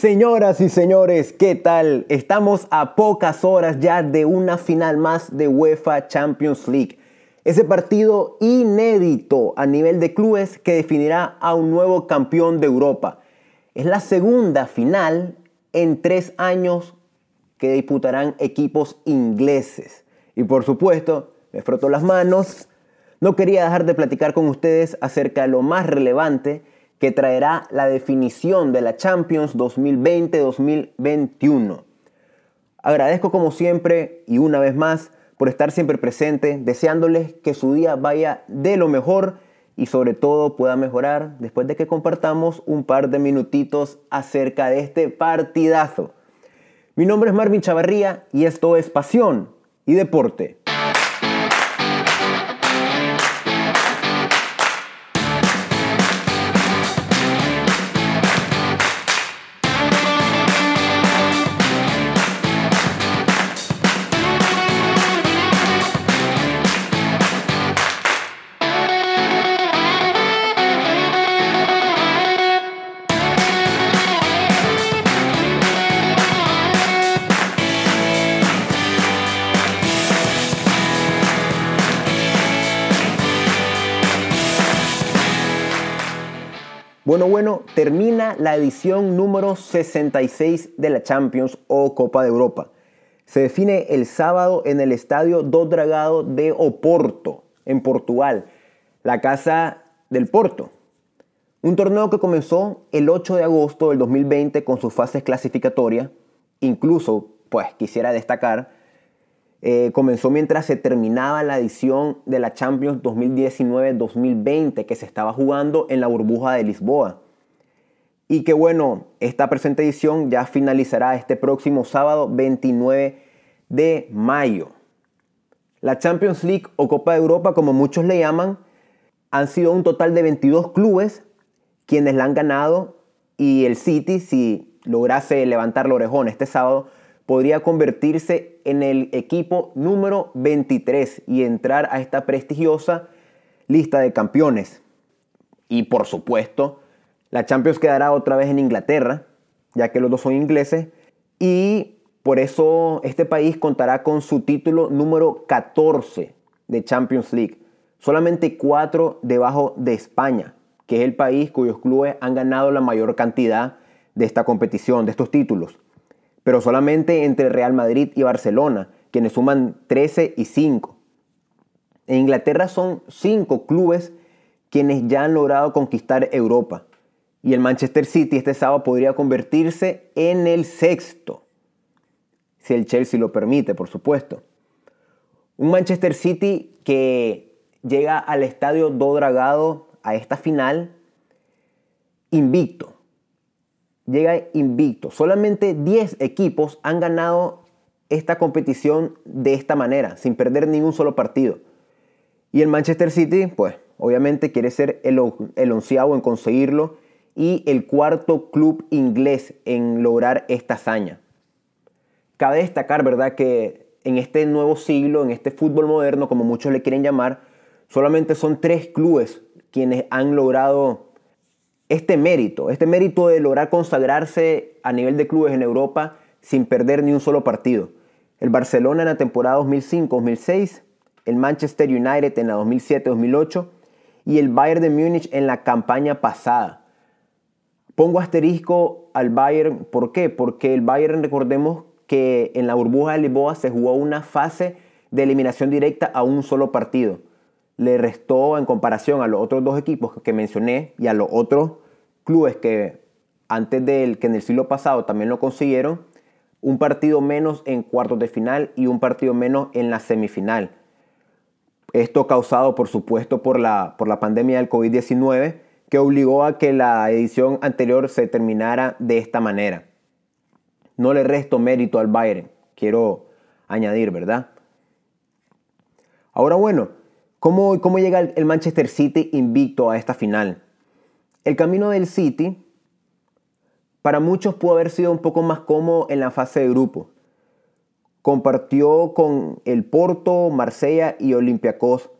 Señoras y señores, ¿qué tal? Estamos a pocas horas ya de una final más de UEFA Champions League. Ese partido inédito a nivel de clubes que definirá a un nuevo campeón de Europa. Es la segunda final en tres años que disputarán equipos ingleses. Y por supuesto, me froto las manos. No quería dejar de platicar con ustedes acerca de lo más relevante que traerá la definición de la Champions 2020-2021. Agradezco como siempre y una vez más por estar siempre presente, deseándoles que su día vaya de lo mejor y sobre todo pueda mejorar después de que compartamos un par de minutitos acerca de este partidazo. Mi nombre es Marvin Chavarría y esto es Pasión y Deporte. La edición número 66 de la Champions o Copa de Europa. Se define el sábado en el estadio Do Dragado de Oporto, en Portugal, la casa del Porto. Un torneo que comenzó el 8 de agosto del 2020 con sus fases clasificatorias. Incluso, pues quisiera destacar eh, comenzó mientras se terminaba la edición de la Champions 2019-2020 que se estaba jugando en la burbuja de Lisboa. Y que bueno, esta presente edición ya finalizará este próximo sábado 29 de mayo. La Champions League o Copa de Europa, como muchos le llaman, han sido un total de 22 clubes quienes la han ganado y el City, si lograse levantar la orejón este sábado, podría convertirse en el equipo número 23 y entrar a esta prestigiosa lista de campeones. Y por supuesto, la Champions quedará otra vez en Inglaterra, ya que los dos son ingleses, y por eso este país contará con su título número 14 de Champions League, solamente cuatro debajo de España, que es el país cuyos clubes han ganado la mayor cantidad de esta competición, de estos títulos pero solamente entre Real Madrid y Barcelona, quienes suman 13 y 5. En Inglaterra son 5 clubes quienes ya han logrado conquistar Europa. Y el Manchester City este sábado podría convertirse en el sexto, si el Chelsea lo permite, por supuesto. Un Manchester City que llega al estadio Do Dragado a esta final invicto llega invicto. Solamente 10 equipos han ganado esta competición de esta manera, sin perder ningún solo partido. Y el Manchester City, pues obviamente quiere ser el, el onceavo en conseguirlo y el cuarto club inglés en lograr esta hazaña. Cabe destacar, ¿verdad?, que en este nuevo siglo, en este fútbol moderno, como muchos le quieren llamar, solamente son tres clubes quienes han logrado este mérito, este mérito de lograr consagrarse a nivel de clubes en Europa sin perder ni un solo partido. El Barcelona en la temporada 2005-2006, el Manchester United en la 2007-2008 y el Bayern de Múnich en la campaña pasada. Pongo asterisco al Bayern, ¿por qué? Porque el Bayern, recordemos que en la burbuja de Lisboa se jugó una fase de eliminación directa a un solo partido le restó en comparación a los otros dos equipos que mencioné y a los otros clubes que antes del que en el siglo pasado también lo consiguieron, un partido menos en cuartos de final y un partido menos en la semifinal. Esto causado, por supuesto, por la, por la pandemia del COVID-19, que obligó a que la edición anterior se terminara de esta manera. No le resto mérito al Bayern, quiero añadir, ¿verdad? Ahora bueno, ¿Cómo, ¿Cómo llega el Manchester City invicto a esta final? El camino del City para muchos pudo haber sido un poco más cómodo en la fase de grupo. Compartió con el Porto, Marsella y Olympiacos,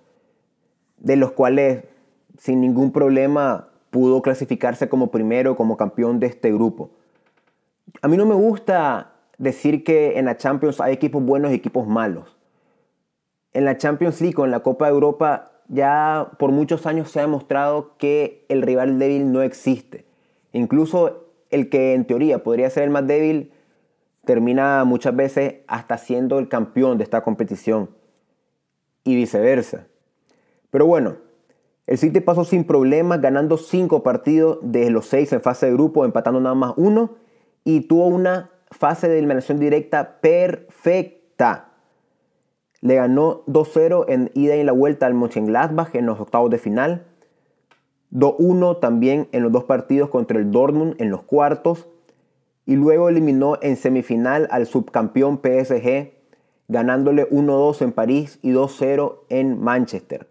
de los cuales sin ningún problema pudo clasificarse como primero, como campeón de este grupo. A mí no me gusta decir que en la Champions hay equipos buenos y equipos malos. En la Champions League o en la Copa de Europa ya por muchos años se ha demostrado que el rival débil no existe. Incluso el que en teoría podría ser el más débil termina muchas veces hasta siendo el campeón de esta competición y viceversa. Pero bueno, el City pasó sin problemas, ganando cinco partidos de los seis en fase de grupo, empatando nada más uno, y tuvo una fase de eliminación directa perfecta. Le ganó 2-0 en ida y la vuelta al Mönchengladbach en los octavos de final. 2-1 también en los dos partidos contra el Dortmund en los cuartos. Y luego eliminó en semifinal al subcampeón PSG, ganándole 1-2 en París y 2-0 en Manchester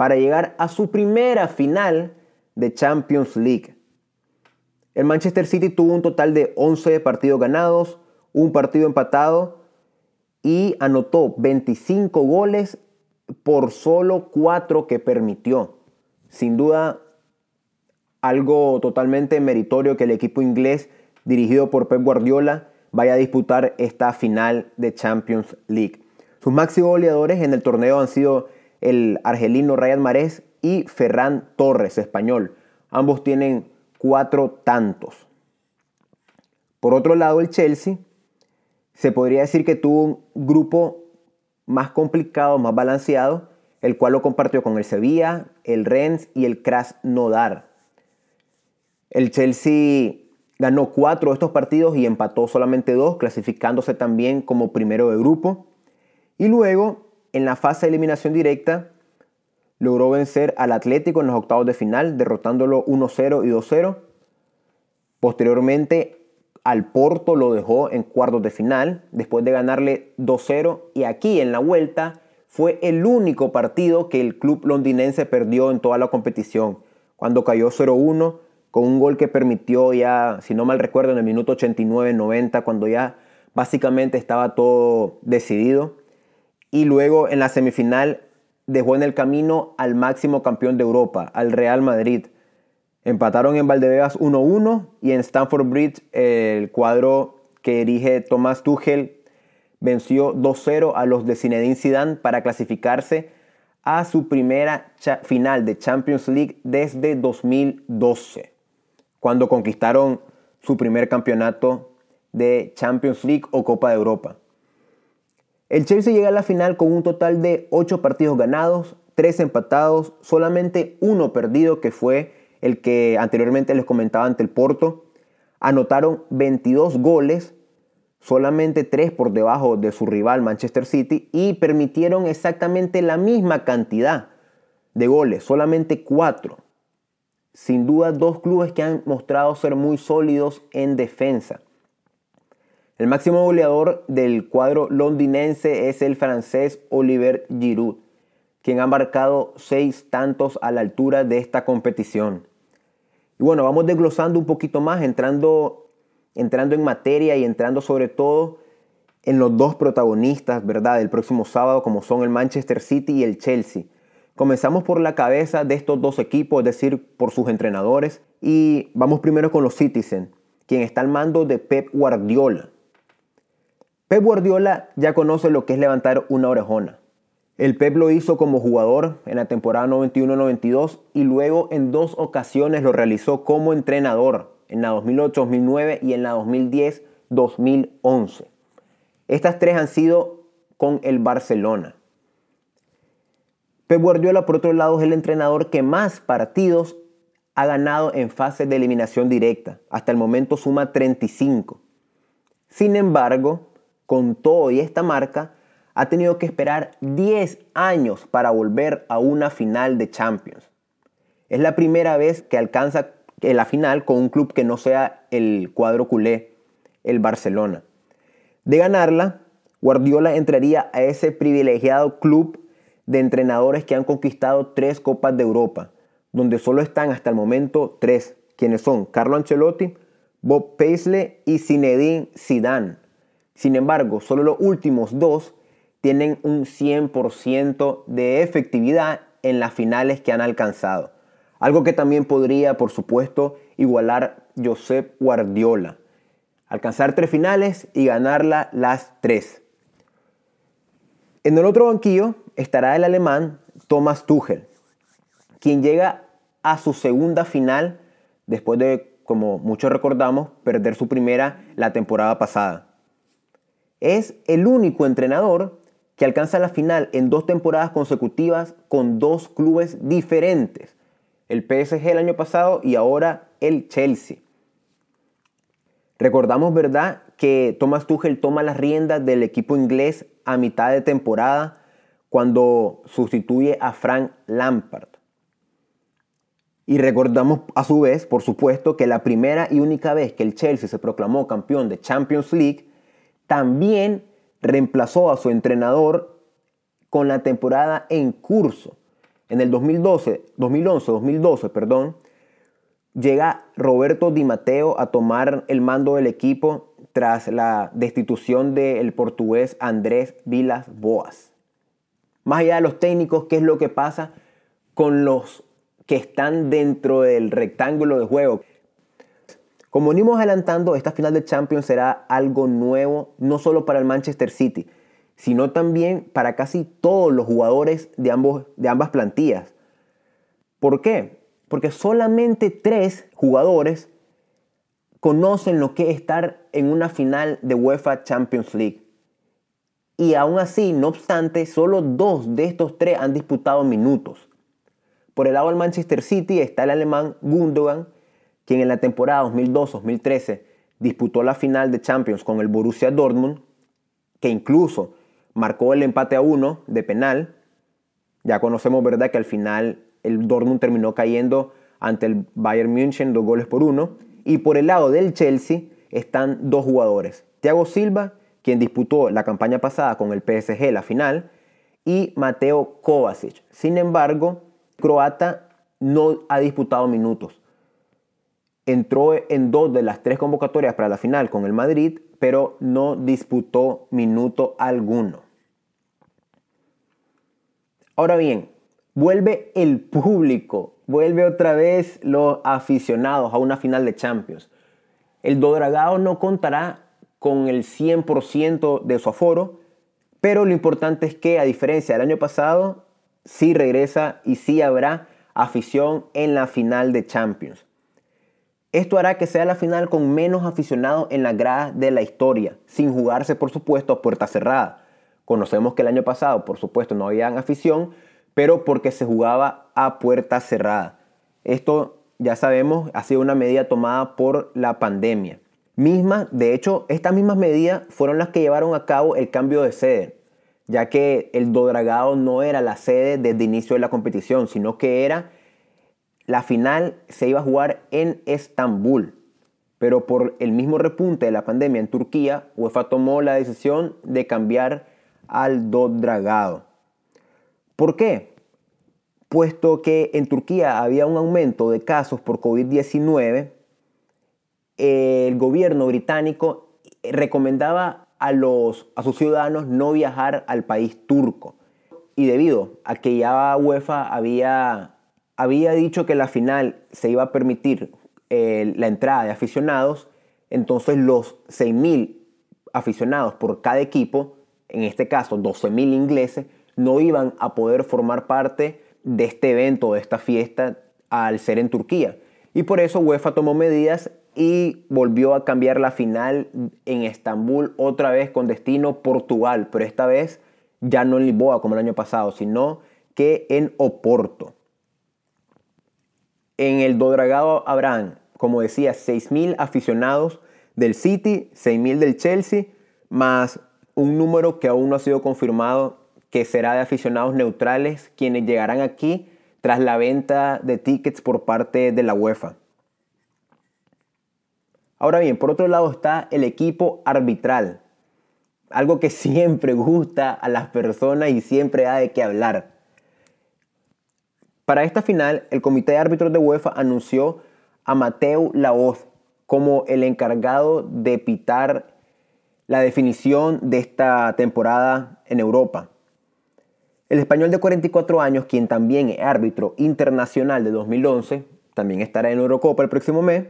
para llegar a su primera final de Champions League. El Manchester City tuvo un total de 11 partidos ganados, un partido empatado y anotó 25 goles por solo 4 que permitió. Sin duda, algo totalmente meritorio que el equipo inglés dirigido por Pep Guardiola vaya a disputar esta final de Champions League. Sus máximos goleadores en el torneo han sido el argelino Ryan Marés y Ferran Torres, español. Ambos tienen cuatro tantos. Por otro lado, el Chelsea se podría decir que tuvo un grupo más complicado, más balanceado, el cual lo compartió con el Sevilla, el Rennes y el Krasnodar. El Chelsea ganó cuatro de estos partidos y empató solamente dos, clasificándose también como primero de grupo. Y luego en la fase de eliminación directa logró vencer al Atlético en los octavos de final, derrotándolo 1-0 y 2-0. Posteriormente al Porto lo dejó en cuartos de final, después de ganarle 2-0. Y aquí en la vuelta fue el único partido que el club londinense perdió en toda la competición, cuando cayó 0-1 con un gol que permitió ya, si no mal recuerdo, en el minuto 89-90, cuando ya básicamente estaba todo decidido y luego en la semifinal dejó en el camino al máximo campeón de Europa, al Real Madrid. Empataron en Valdebebas 1-1 y en Stamford Bridge el cuadro que dirige Tomás Tuchel venció 2-0 a los de Zinedine Zidane para clasificarse a su primera final de Champions League desde 2012, cuando conquistaron su primer campeonato de Champions League o Copa de Europa. El Chelsea llega a la final con un total de 8 partidos ganados, 3 empatados, solamente uno perdido que fue el que anteriormente les comentaba ante el Porto. Anotaron 22 goles, solamente 3 por debajo de su rival Manchester City y permitieron exactamente la misma cantidad de goles, solamente 4. Sin duda dos clubes que han mostrado ser muy sólidos en defensa. El máximo goleador del cuadro londinense es el francés Oliver Giroud, quien ha marcado seis tantos a la altura de esta competición. Y bueno, vamos desglosando un poquito más, entrando, entrando en materia y entrando sobre todo en los dos protagonistas, ¿verdad?, del próximo sábado, como son el Manchester City y el Chelsea. Comenzamos por la cabeza de estos dos equipos, es decir, por sus entrenadores. Y vamos primero con los Citizen, quien está al mando de Pep Guardiola. Pep Guardiola ya conoce lo que es levantar una orejona. El Pep lo hizo como jugador en la temporada 91-92 y luego en dos ocasiones lo realizó como entrenador, en la 2008-2009 y en la 2010-2011. Estas tres han sido con el Barcelona. Pep Guardiola, por otro lado, es el entrenador que más partidos ha ganado en fase de eliminación directa. Hasta el momento suma 35. Sin embargo, con todo y esta marca, ha tenido que esperar 10 años para volver a una final de Champions. Es la primera vez que alcanza la final con un club que no sea el cuadro culé, el Barcelona. De ganarla, Guardiola entraría a ese privilegiado club de entrenadores que han conquistado tres Copas de Europa, donde solo están hasta el momento tres, quienes son Carlo Ancelotti, Bob Paisley y Zinedine Zidane. Sin embargo, solo los últimos dos tienen un 100% de efectividad en las finales que han alcanzado. Algo que también podría, por supuesto, igualar Josep Guardiola. alcanzar tres finales y ganarla las tres. En el otro banquillo estará el alemán Thomas Tuchel, quien llega a su segunda final después de, como muchos recordamos, perder su primera la temporada pasada. Es el único entrenador que alcanza la final en dos temporadas consecutivas con dos clubes diferentes. El PSG el año pasado y ahora el Chelsea. Recordamos, ¿verdad?, que Thomas Tuchel toma las riendas del equipo inglés a mitad de temporada cuando sustituye a Frank Lampard. Y recordamos a su vez, por supuesto, que la primera y única vez que el Chelsea se proclamó campeón de Champions League, también reemplazó a su entrenador con la temporada en curso. En el 2012, 2011-2012, perdón, llega Roberto Di Matteo a tomar el mando del equipo tras la destitución del portugués Andrés Vilas Boas. Más allá de los técnicos, ¿qué es lo que pasa con los que están dentro del rectángulo de juego? Como venimos adelantando, esta final de Champions será algo nuevo, no solo para el Manchester City, sino también para casi todos los jugadores de, ambos, de ambas plantillas. ¿Por qué? Porque solamente tres jugadores conocen lo que es estar en una final de UEFA Champions League. Y aún así, no obstante, solo dos de estos tres han disputado minutos. Por el lado del Manchester City está el alemán Gundogan, quien en la temporada 2002-2013 disputó la final de Champions con el Borussia Dortmund, que incluso marcó el empate a uno de penal. Ya conocemos, ¿verdad?, que al final el Dortmund terminó cayendo ante el Bayern München dos goles por uno. Y por el lado del Chelsea están dos jugadores. Thiago Silva, quien disputó la campaña pasada con el PSG la final, y Mateo Kovacic. Sin embargo, croata no ha disputado minutos. Entró en dos de las tres convocatorias para la final con el Madrid, pero no disputó minuto alguno. Ahora bien, vuelve el público, vuelve otra vez los aficionados a una final de Champions. El Dodragao no contará con el 100% de su aforo, pero lo importante es que a diferencia del año pasado, sí regresa y sí habrá afición en la final de Champions. Esto hará que sea la final con menos aficionados en la grada de la historia, sin jugarse por supuesto a puerta cerrada. Conocemos que el año pasado por supuesto no había afición, pero porque se jugaba a puerta cerrada. Esto ya sabemos ha sido una medida tomada por la pandemia. Misma, de hecho, estas mismas medidas fueron las que llevaron a cabo el cambio de sede, ya que el Dodragao no era la sede desde el inicio de la competición, sino que era la final se iba a jugar en Estambul, pero por el mismo repunte de la pandemia en Turquía, UEFA tomó la decisión de cambiar al Dodragado. ¿Por qué? Puesto que en Turquía había un aumento de casos por COVID-19, el gobierno británico recomendaba a, los, a sus ciudadanos no viajar al país turco. Y debido a que ya UEFA había había dicho que la final se iba a permitir eh, la entrada de aficionados, entonces los 6.000 aficionados por cada equipo, en este caso 12.000 ingleses, no iban a poder formar parte de este evento, de esta fiesta, al ser en Turquía. Y por eso UEFA tomó medidas y volvió a cambiar la final en Estambul otra vez con destino Portugal, pero esta vez ya no en Lisboa como el año pasado, sino que en Oporto. En el Dodragado habrán, como decía, 6.000 aficionados del City, 6.000 del Chelsea, más un número que aún no ha sido confirmado que será de aficionados neutrales quienes llegarán aquí tras la venta de tickets por parte de la UEFA. Ahora bien, por otro lado está el equipo arbitral, algo que siempre gusta a las personas y siempre da de qué hablar. Para esta final, el Comité de Árbitros de UEFA anunció a Mateo Laoz como el encargado de pitar la definición de esta temporada en Europa. El español de 44 años, quien también es árbitro internacional de 2011, también estará en Eurocopa el próximo mes,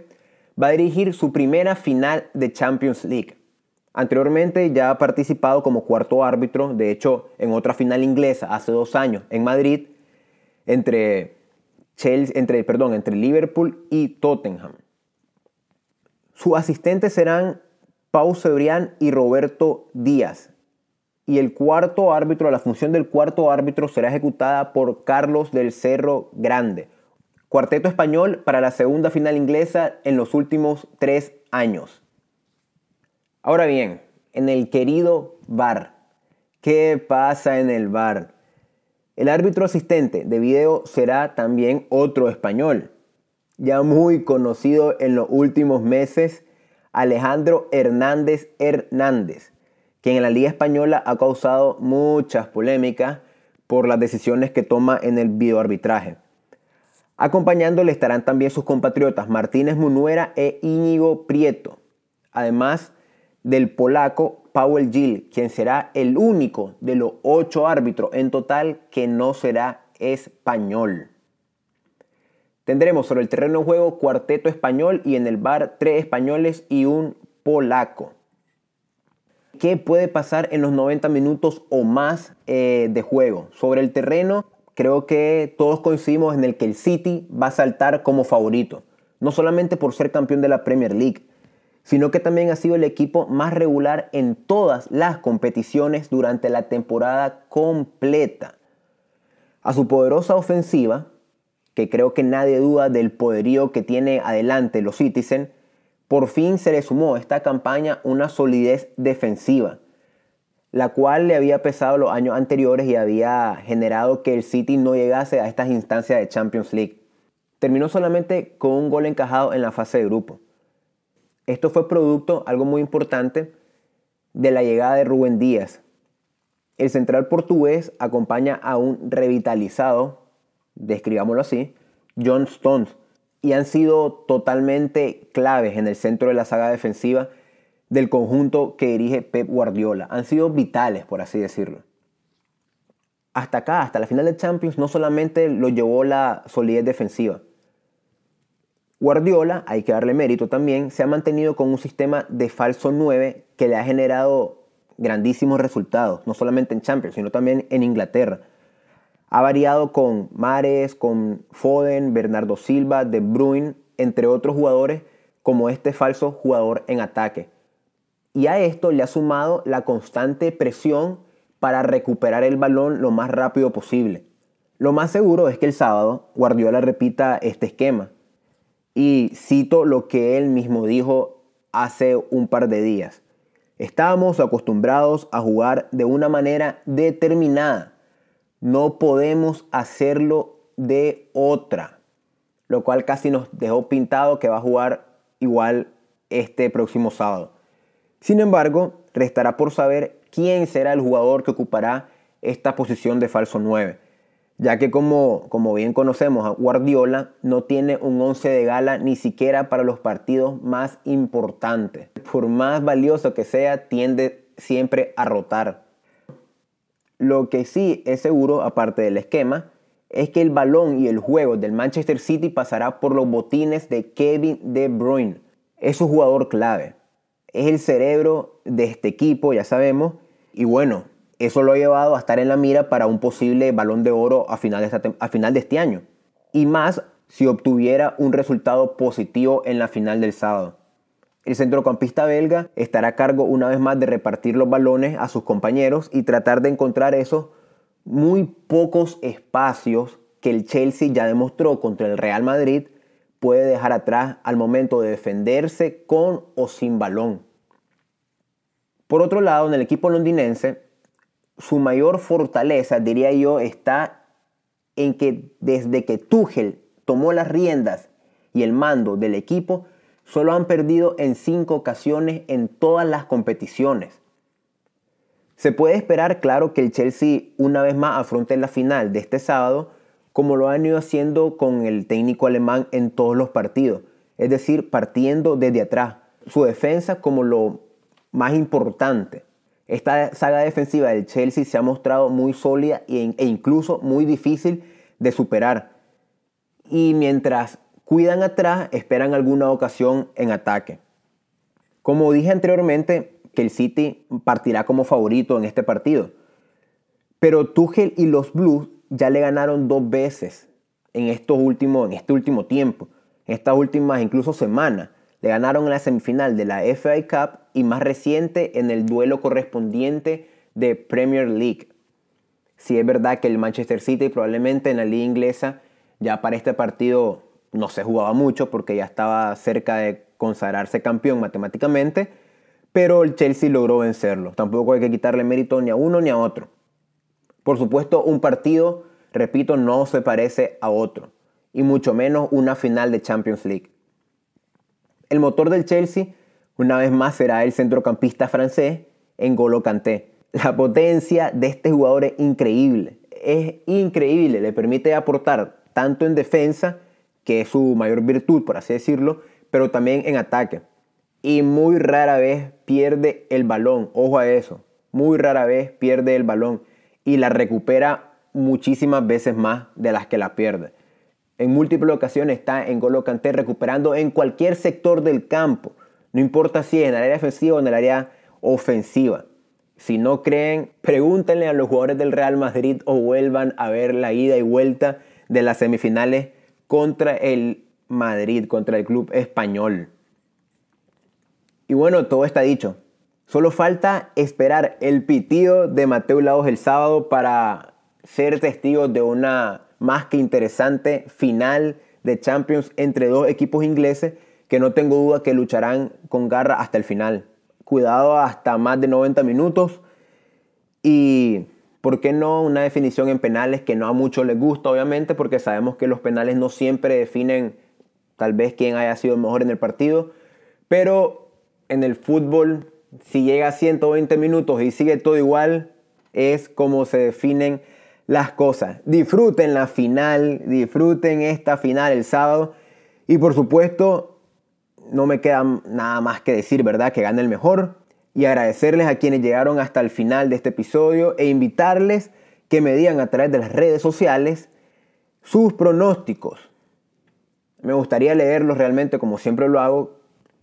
va a dirigir su primera final de Champions League. Anteriormente ya ha participado como cuarto árbitro, de hecho en otra final inglesa hace dos años en Madrid, entre, Chelsea, entre, perdón, entre Liverpool y Tottenham. Sus asistentes serán Pau Cebrián y Roberto Díaz. Y el cuarto árbitro, la función del cuarto árbitro será ejecutada por Carlos del Cerro Grande. Cuarteto español para la segunda final inglesa en los últimos tres años. Ahora bien, en el querido VAR. ¿Qué pasa en el VAR? El árbitro asistente de video será también otro español, ya muy conocido en los últimos meses Alejandro Hernández Hernández, quien en la Liga Española ha causado muchas polémicas por las decisiones que toma en el videoarbitraje. Acompañándole estarán también sus compatriotas Martínez Munuera e Íñigo Prieto, además del polaco Paul Gil, quien será el único de los ocho árbitros en total que no será español. Tendremos sobre el terreno de juego cuarteto español y en el bar tres españoles y un polaco. ¿Qué puede pasar en los 90 minutos o más eh, de juego? Sobre el terreno, creo que todos coincidimos en el que el City va a saltar como favorito. No solamente por ser campeón de la Premier League, sino que también ha sido el equipo más regular en todas las competiciones durante la temporada completa. A su poderosa ofensiva, que creo que nadie duda del poderío que tiene adelante los Citizen, por fin se le sumó a esta campaña una solidez defensiva, la cual le había pesado los años anteriores y había generado que el City no llegase a estas instancias de Champions League. Terminó solamente con un gol encajado en la fase de grupo. Esto fue producto, algo muy importante, de la llegada de Rubén Díaz. El central portugués acompaña a un revitalizado describámoslo así, John Stones, y han sido totalmente claves en el centro de la saga defensiva del conjunto que dirige Pep Guardiola. Han sido vitales, por así decirlo. Hasta acá, hasta la final de Champions, no solamente lo llevó la solidez defensiva. Guardiola, hay que darle mérito también, se ha mantenido con un sistema de falso 9 que le ha generado grandísimos resultados, no solamente en Champions, sino también en Inglaterra. Ha variado con Mares, con Foden, Bernardo Silva, De Bruyne, entre otros jugadores, como este falso jugador en ataque. Y a esto le ha sumado la constante presión para recuperar el balón lo más rápido posible. Lo más seguro es que el sábado Guardiola repita este esquema. Y cito lo que él mismo dijo hace un par de días. Estábamos acostumbrados a jugar de una manera determinada no podemos hacerlo de otra. Lo cual casi nos dejó pintado que va a jugar igual este próximo sábado. Sin embargo, restará por saber quién será el jugador que ocupará esta posición de falso 9, ya que como, como bien conocemos, Guardiola no tiene un 11 de gala ni siquiera para los partidos más importantes. Por más valioso que sea, tiende siempre a rotar. Lo que sí es seguro, aparte del esquema, es que el balón y el juego del Manchester City pasará por los botines de Kevin De Bruyne. Es un jugador clave. Es el cerebro de este equipo, ya sabemos. Y bueno, eso lo ha llevado a estar en la mira para un posible balón de oro a final de, este año. Y más si obtuviera un resultado positivo en la final del sábado. El centrocampista belga estará a cargo una vez más de repartir los balones a sus compañeros y tratar de encontrar esos muy pocos espacios que el Chelsea ya demostró contra el Real Madrid puede dejar atrás al momento de defenderse con o sin balón. Por otro lado, en el equipo londinense, su mayor fortaleza, diría yo, está en que desde que Tuchel tomó las riendas y el mando del equipo, Solo han perdido en cinco ocasiones en todas las competiciones. Se puede esperar, claro, que el Chelsea una vez más afronte la final de este sábado, como lo han ido haciendo con el técnico alemán en todos los partidos, es decir, partiendo desde atrás. Su defensa como lo más importante. Esta saga defensiva del Chelsea se ha mostrado muy sólida e incluso muy difícil de superar. Y mientras cuidan atrás, esperan alguna ocasión en ataque. Como dije anteriormente, que el City partirá como favorito en este partido. Pero Tuchel y los Blues ya le ganaron dos veces en, estos últimos, en este último tiempo, en estas últimas incluso semanas. Le ganaron en la semifinal de la FA Cup y más reciente en el duelo correspondiente de Premier League. Si es verdad que el Manchester City probablemente en la liga inglesa ya para este partido no se jugaba mucho porque ya estaba cerca de consagrarse campeón matemáticamente, pero el Chelsea logró vencerlo. Tampoco hay que quitarle mérito ni a uno ni a otro. Por supuesto, un partido, repito, no se parece a otro, y mucho menos una final de Champions League. El motor del Chelsea, una vez más, será el centrocampista francés N'Golo Kanté. La potencia de este jugador es increíble, es increíble, le permite aportar tanto en defensa, que es su mayor virtud, por así decirlo, pero también en ataque. Y muy rara vez pierde el balón, ojo a eso, muy rara vez pierde el balón y la recupera muchísimas veces más de las que la pierde. En múltiples ocasiones está en Golo recuperando en cualquier sector del campo, no importa si es en el área defensiva o en el área ofensiva. Si no creen, pregúntenle a los jugadores del Real Madrid o vuelvan a ver la ida y vuelta de las semifinales contra el Madrid, contra el club español. Y bueno, todo está dicho. Solo falta esperar el pitido de Mateo Laos el sábado para ser testigos de una más que interesante final de Champions entre dos equipos ingleses que no tengo duda que lucharán con garra hasta el final. Cuidado hasta más de 90 minutos y ¿por qué no una definición en penales que no a muchos les gusta obviamente porque sabemos que los penales no siempre definen tal vez quién haya sido mejor en el partido, pero en el fútbol si llega a 120 minutos y sigue todo igual, es como se definen las cosas. Disfruten la final, disfruten esta final el sábado. Y por supuesto, no me queda nada más que decir, ¿verdad? Que gane el mejor. Y agradecerles a quienes llegaron hasta el final de este episodio e invitarles que me digan a través de las redes sociales sus pronósticos. Me gustaría leerlos realmente como siempre lo hago.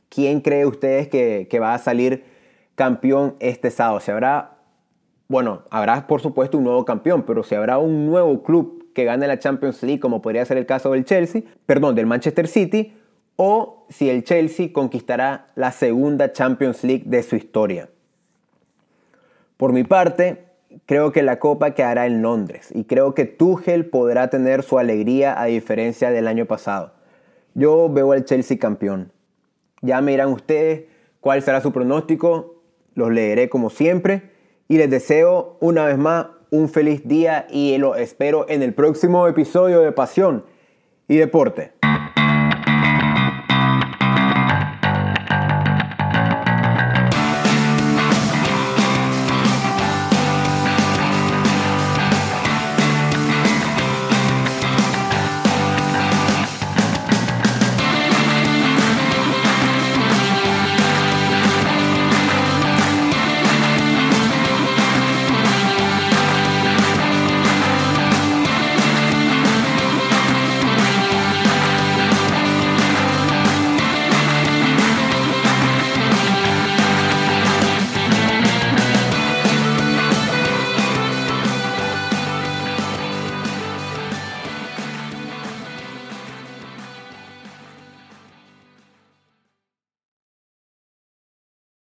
¿Quién cree ustedes que, que va a salir campeón este sábado. Se habrá, bueno, habrá por supuesto un nuevo campeón, pero si habrá un nuevo club que gane la Champions League, como podría ser el caso del Chelsea, perdón, del Manchester City, o si el Chelsea conquistará la segunda Champions League de su historia. Por mi parte, creo que la Copa quedará en Londres y creo que Tuchel podrá tener su alegría a diferencia del año pasado. Yo veo al Chelsea campeón. Ya me dirán ustedes cuál será su pronóstico los leeré como siempre y les deseo una vez más un feliz día y lo espero en el próximo episodio de Pasión y Deporte.